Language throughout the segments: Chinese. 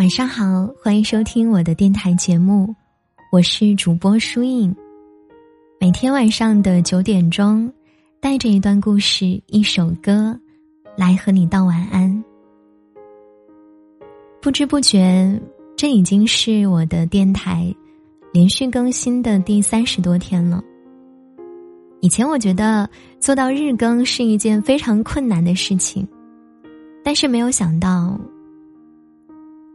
晚上好，欢迎收听我的电台节目，我是主播舒影。每天晚上的九点钟，带着一段故事、一首歌，来和你道晚安。不知不觉，这已经是我的电台连续更新的第三十多天了。以前我觉得做到日更是一件非常困难的事情，但是没有想到。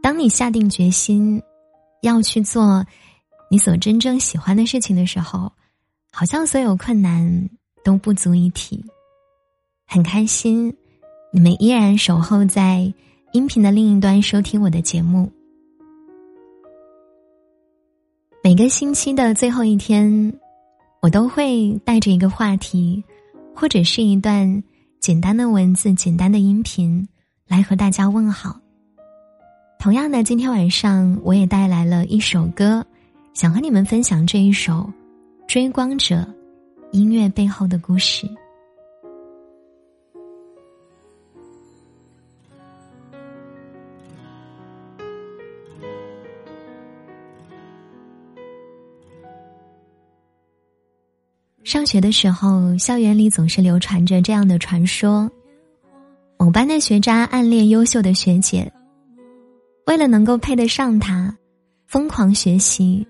当你下定决心要去做你所真正喜欢的事情的时候，好像所有困难都不足一提。很开心，你们依然守候在音频的另一端收听我的节目。每个星期的最后一天，我都会带着一个话题，或者是一段简单的文字、简单的音频，来和大家问好。同样的，今天晚上我也带来了一首歌，想和你们分享这一首《追光者》音乐背后的故事。上学的时候，校园里总是流传着这样的传说：某班的学渣暗恋优秀的学姐。为了能够配得上他，疯狂学习，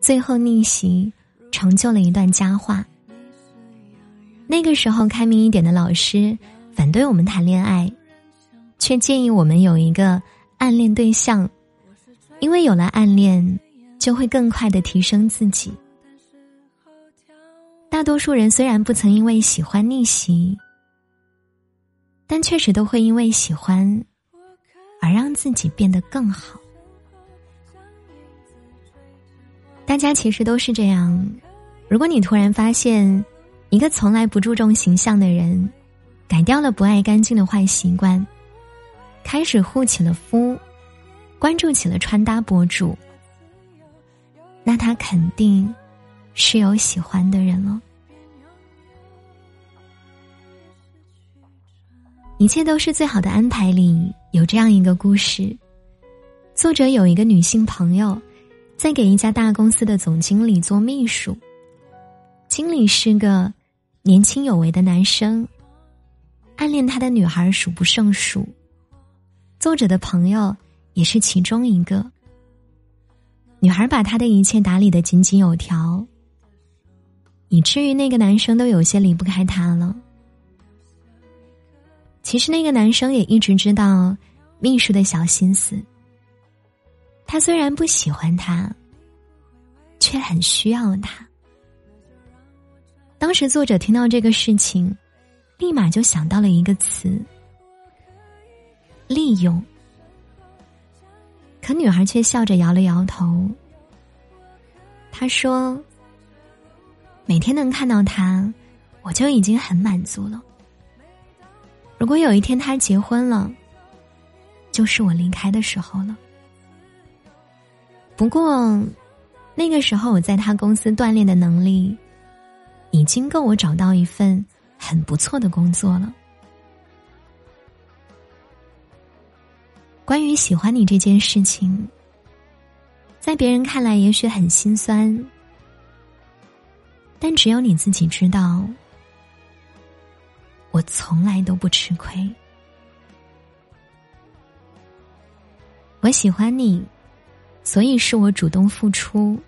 最后逆袭，成就了一段佳话。那个时候，开明一点的老师反对我们谈恋爱，却建议我们有一个暗恋对象，因为有了暗恋，就会更快的提升自己。大多数人虽然不曾因为喜欢逆袭，但确实都会因为喜欢。而让自己变得更好。大家其实都是这样。如果你突然发现，一个从来不注重形象的人，改掉了不爱干净的坏习惯，开始护起了肤，关注起了穿搭博主，那他肯定是有喜欢的人了。一切都是最好的安排里有这样一个故事。作者有一个女性朋友，在给一家大公司的总经理做秘书。经理是个年轻有为的男生，暗恋他的女孩数不胜数。作者的朋友也是其中一个。女孩把他的一切打理的井井有条，以至于那个男生都有些离不开他了。其实那个男生也一直知道秘书的小心思。他虽然不喜欢他，却很需要他。当时作者听到这个事情，立马就想到了一个词：利用。可女孩却笑着摇了摇头。她说：“每天能看到他，我就已经很满足了。”如果有一天他结婚了，就是我离开的时候了。不过，那个时候我在他公司锻炼的能力，已经够我找到一份很不错的工作了。关于喜欢你这件事情，在别人看来也许很心酸，但只有你自己知道。我从来都不吃亏。我喜欢你，所以是我主动付出。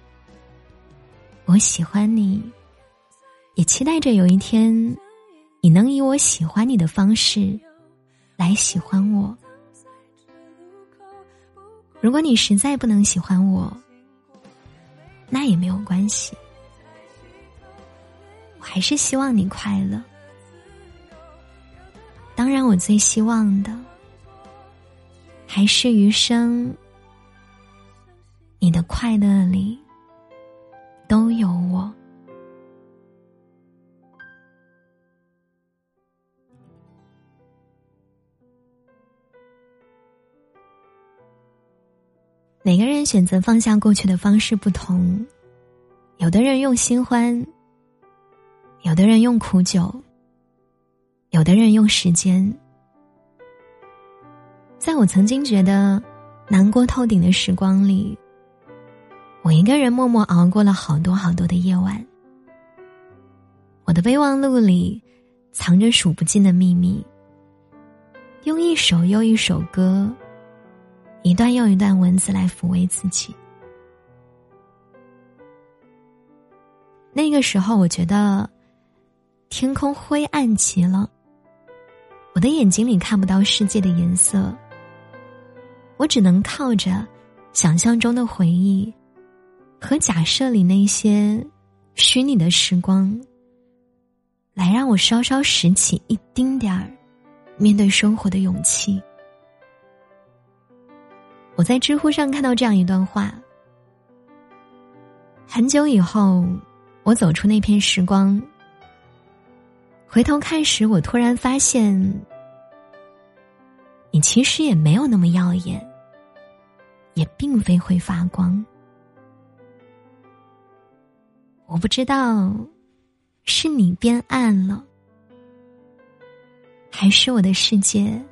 我喜欢你，也期待着有一天，你能以我喜欢你的方式来喜欢我。如果你实在不能喜欢我，那也没有关系，我还是希望你快乐。当然，我最希望的还是余生，你的快乐里都有我。每个人选择放下过去的方式不同，有的人用新欢，有的人用苦酒。有的人用时间，在我曾经觉得难过透顶的时光里，我一个人默默熬过了好多好多的夜晚。我的备忘录里藏着数不尽的秘密，用一首又一首歌，一段又一段文字来抚慰自己。那个时候，我觉得天空灰暗极了，我的眼睛里看不到世界的颜色。我只能靠着想象中的回忆和假设里那些虚拟的时光，来让我稍稍拾起一丁点儿面对生活的勇气。我在知乎上看到这样一段话：很久以后，我走出那片时光，回头看时，我突然发现，你其实也没有那么耀眼。也并非会发光。我不知道，是你变暗了，还是我的世界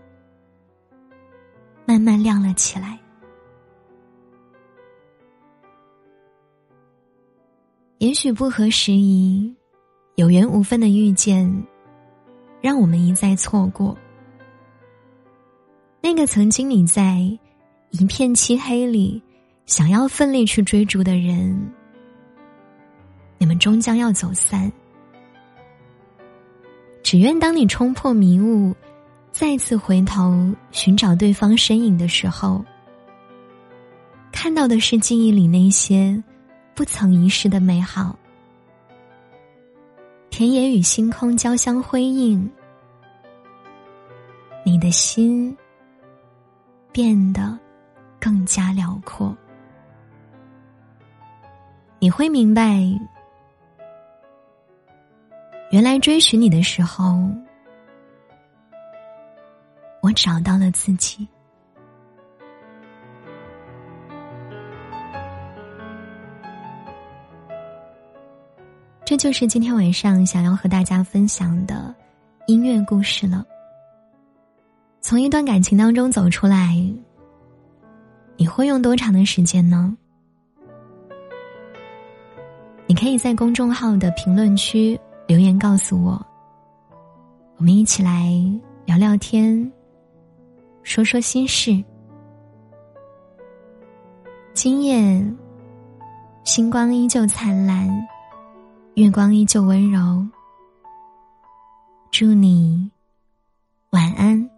慢慢亮了起来。也许不合时宜，有缘无分的遇见，让我们一再错过。那个曾经你在。一片漆黑里，想要奋力去追逐的人，你们终将要走散。只愿当你冲破迷雾，再次回头寻找对方身影的时候，看到的是记忆里那些不曾遗失的美好。田野与星空交相辉映，你的心变得。更加辽阔，你会明白，原来追寻你的时候，我找到了自己。这就是今天晚上想要和大家分享的音乐故事了。从一段感情当中走出来。你会用多长的时间呢？你可以在公众号的评论区留言告诉我，我们一起来聊聊天，说说心事。今夜星光依旧灿烂，月光依旧温柔。祝你晚安。